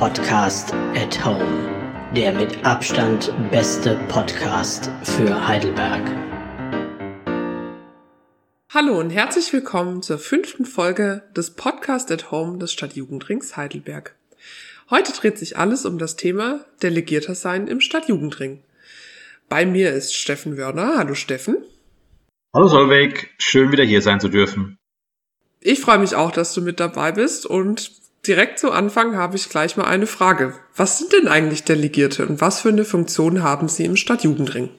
Podcast at Home. Der mit Abstand beste Podcast für Heidelberg. Hallo und herzlich willkommen zur fünften Folge des Podcast at Home des Stadtjugendrings Heidelberg. Heute dreht sich alles um das Thema Delegierter sein im Stadtjugendring. Bei mir ist Steffen Wörner. Hallo Steffen. Hallo Solveig, schön wieder hier sein zu dürfen. Ich freue mich auch, dass du mit dabei bist und direkt zu Anfang habe ich gleich mal eine Frage. Was sind denn eigentlich Delegierte und was für eine Funktion haben sie im Stadtjugendring?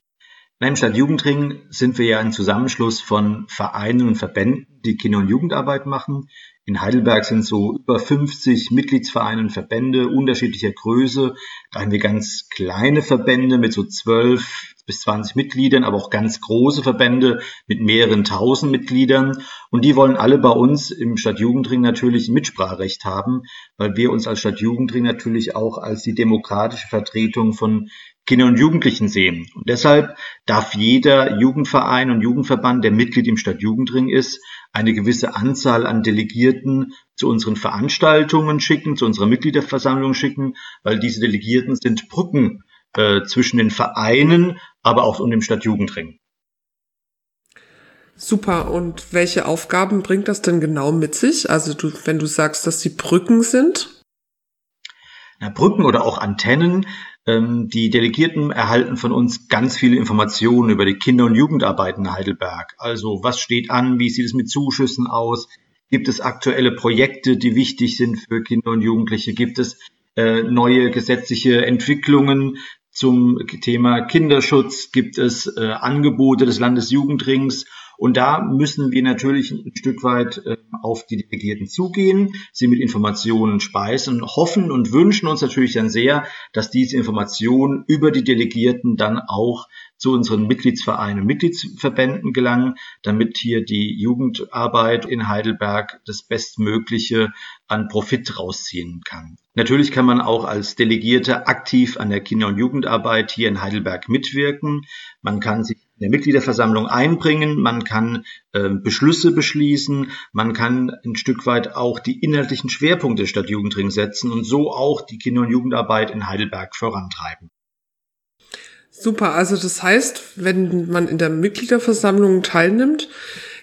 Im Stadtjugendring sind wir ja ein Zusammenschluss von Vereinen und Verbänden, die Kinder- und Jugendarbeit machen. In Heidelberg sind so über 50 Mitgliedsvereine und Verbände unterschiedlicher Größe. Da haben wir ganz kleine Verbände mit so 12 bis 20 Mitgliedern, aber auch ganz große Verbände mit mehreren tausend Mitgliedern. Und die wollen alle bei uns im Stadtjugendring natürlich Mitspracherecht haben, weil wir uns als Stadtjugendring natürlich auch als die demokratische Vertretung von Kinder und Jugendlichen sehen. Und deshalb darf jeder Jugendverein und Jugendverband, der Mitglied im Stadtjugendring ist, eine gewisse Anzahl an Delegierten zu unseren Veranstaltungen schicken, zu unserer Mitgliederversammlung schicken, weil diese Delegierten sind Brücken äh, zwischen den Vereinen, aber auch und dem Stadtjugendring. Super. Und welche Aufgaben bringt das denn genau mit sich? Also du, wenn du sagst, dass die Brücken sind? Na, Brücken oder auch Antennen. Ähm, die Delegierten erhalten von uns ganz viele Informationen über die Kinder- und Jugendarbeit in Heidelberg. Also was steht an? Wie sieht es mit Zuschüssen aus? Gibt es aktuelle Projekte, die wichtig sind für Kinder und Jugendliche? Gibt es äh, neue gesetzliche Entwicklungen zum Thema Kinderschutz? Gibt es äh, Angebote des Landesjugendrings? Und da müssen wir natürlich ein Stück weit äh, auf die Delegierten zugehen, sie mit Informationen speisen, hoffen und wünschen uns natürlich dann sehr, dass diese Informationen über die Delegierten dann auch zu unseren Mitgliedsvereinen und Mitgliedsverbänden gelangen, damit hier die Jugendarbeit in Heidelberg das Bestmögliche an Profit rausziehen kann. Natürlich kann man auch als Delegierte aktiv an der Kinder- und Jugendarbeit hier in Heidelberg mitwirken. Man kann sich in der Mitgliederversammlung einbringen, man kann äh, Beschlüsse beschließen, man kann ein Stück weit auch die inhaltlichen Schwerpunkte des Stadtjugendring setzen und so auch die Kinder- und Jugendarbeit in Heidelberg vorantreiben. Super, also das heißt, wenn man in der Mitgliederversammlung teilnimmt,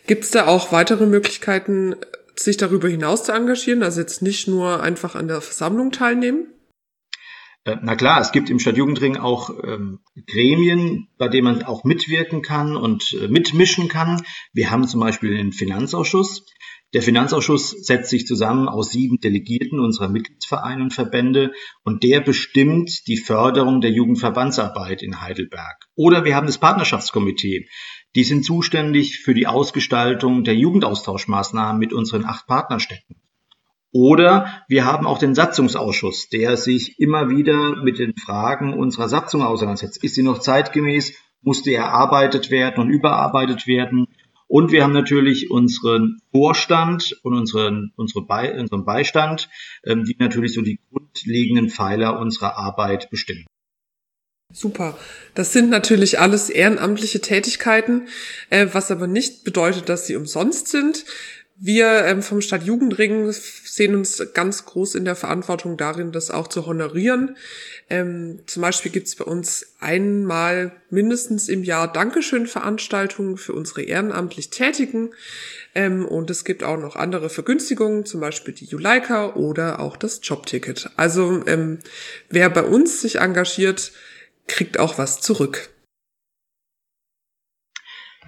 gibt es da auch weitere Möglichkeiten, sich darüber hinaus zu engagieren? Also jetzt nicht nur einfach an der Versammlung teilnehmen? Äh, na klar, es gibt im Stadtjugendring auch ähm, Gremien, bei denen man auch mitwirken kann und äh, mitmischen kann. Wir haben zum Beispiel den Finanzausschuss. Der Finanzausschuss setzt sich zusammen aus sieben Delegierten unserer Mitgliedsvereine und Verbände und der bestimmt die Förderung der Jugendverbandsarbeit in Heidelberg. Oder wir haben das Partnerschaftskomitee. Die sind zuständig für die Ausgestaltung der Jugendaustauschmaßnahmen mit unseren acht Partnerstädten. Oder wir haben auch den Satzungsausschuss, der sich immer wieder mit den Fragen unserer Satzung auseinandersetzt. Ist sie noch zeitgemäß? Muss die erarbeitet werden und überarbeitet werden? Und wir haben natürlich unseren Vorstand und unseren, unsere Be unseren Beistand, ähm, die natürlich so die grundlegenden Pfeiler unserer Arbeit bestimmen. Super. Das sind natürlich alles ehrenamtliche Tätigkeiten, äh, was aber nicht bedeutet, dass sie umsonst sind. Wir ähm, vom Stadtjugendring sehen uns ganz groß in der Verantwortung darin, das auch zu honorieren. Ähm, zum Beispiel gibt es bei uns einmal mindestens im Jahr Dankeschön-Veranstaltungen für unsere ehrenamtlich Tätigen. Ähm, und es gibt auch noch andere Vergünstigungen, zum Beispiel die Juleika oder auch das Jobticket. Also ähm, wer bei uns sich engagiert, kriegt auch was zurück.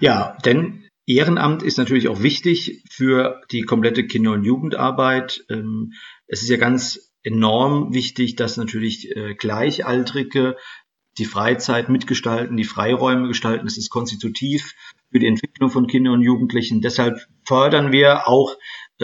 Ja, denn Ehrenamt ist natürlich auch wichtig für die komplette Kinder- und Jugendarbeit. Ähm, es ist ja ganz enorm wichtig, dass natürlich äh, Gleichaltrige die Freizeit mitgestalten, die Freiräume gestalten. Das ist konstitutiv für die Entwicklung von Kindern und Jugendlichen. Deshalb fördern wir auch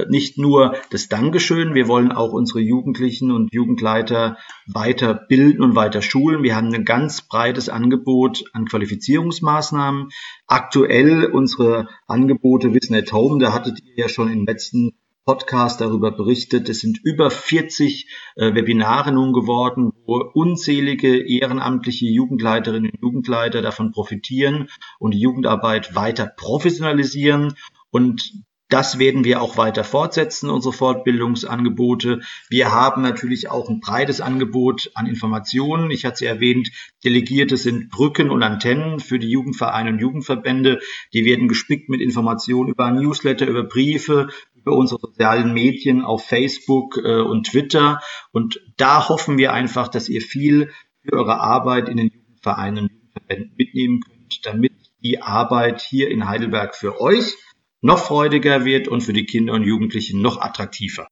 nicht nur das Dankeschön, wir wollen auch unsere Jugendlichen und Jugendleiter weiter bilden und weiter schulen. Wir haben ein ganz breites Angebot an Qualifizierungsmaßnahmen. Aktuell unsere Angebote Wissen at Home, da hattet ihr ja schon im letzten Podcast darüber berichtet. Es sind über 40 äh, Webinare nun geworden, wo unzählige ehrenamtliche Jugendleiterinnen und Jugendleiter davon profitieren und die Jugendarbeit weiter professionalisieren. Und Das werden wir auch weiter fortsetzen, unsere Fortbildungsangebote. Wir haben natürlich auch ein breites Angebot an Informationen. Ich hatte es erwähnt, Delegierte sind Brücken und Antennen für die Jugendvereine und Jugendverbände. Die werden gespickt mit Informationen über Newsletter, über Briefe, über unsere sozialen Medien auf Facebook äh, und Twitter. Und da hoffen wir einfach, dass ihr viel für eure Arbeit in den Jugendvereinen und Jugendverbänden mitnehmen könnt, damit die Arbeit hier in Heidelberg für euch noch freudiger wird und für die Kinder und Jugendlichen noch attraktiver.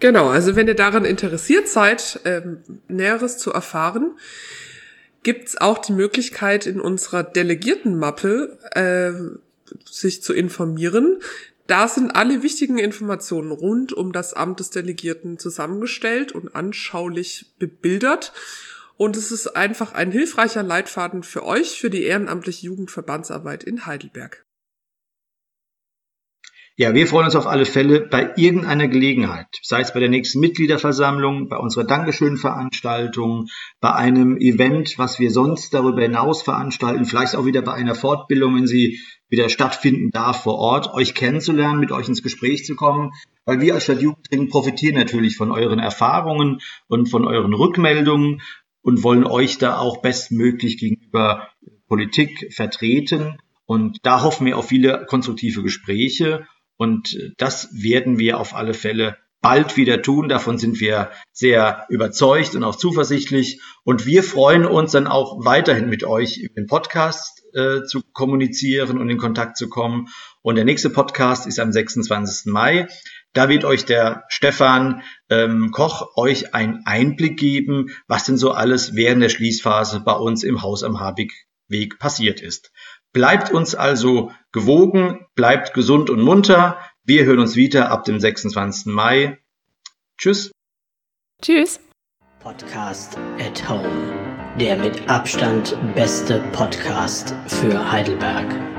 Genau, also wenn ihr daran interessiert seid, ähm, Näheres zu erfahren, gibt's auch die Möglichkeit in unserer Delegiertenmappe äh, sich zu informieren. Da sind alle wichtigen Informationen rund um das Amt des Delegierten zusammengestellt und anschaulich bebildert. Und es ist einfach ein hilfreicher Leitfaden für euch, für die ehrenamtliche Jugendverbandsarbeit in Heidelberg. Ja, wir freuen uns auf alle Fälle bei irgendeiner Gelegenheit, sei es bei der nächsten Mitgliederversammlung, bei unserer Dankeschön-Veranstaltung, bei einem Event, was wir sonst darüber hinaus veranstalten, vielleicht auch wieder bei einer Fortbildung, wenn sie wieder stattfinden darf vor Ort, euch kennenzulernen, mit euch ins Gespräch zu kommen, weil wir als Stadtjugendring profitieren natürlich von euren Erfahrungen und von euren Rückmeldungen und wollen euch da auch bestmöglich gegenüber Politik vertreten. Und da hoffen wir auf viele konstruktive Gespräche und äh, das werden wir auf alle Fälle bald wieder tun. Davon sind wir sehr überzeugt und auch zuversichtlich. Und wir freuen uns dann auch weiterhin mit euch im Podcast äh, zu kommunizieren und in Kontakt zu kommen. Und der nächste Podcast ist am 26. Mai. Da wird euch der Stefan ähm, Koch euch einen Einblick geben, was denn so alles während der Schließphase bei uns im Haus am Habigweg passiert ist. Bleibt uns also gewogen, bleibt gesund und munter. Wir hören uns wieder ab dem 26. Mai. Tschüss. Tschüss. Podcast at Home. Der mit Abstand beste Podcast für Heidelberg.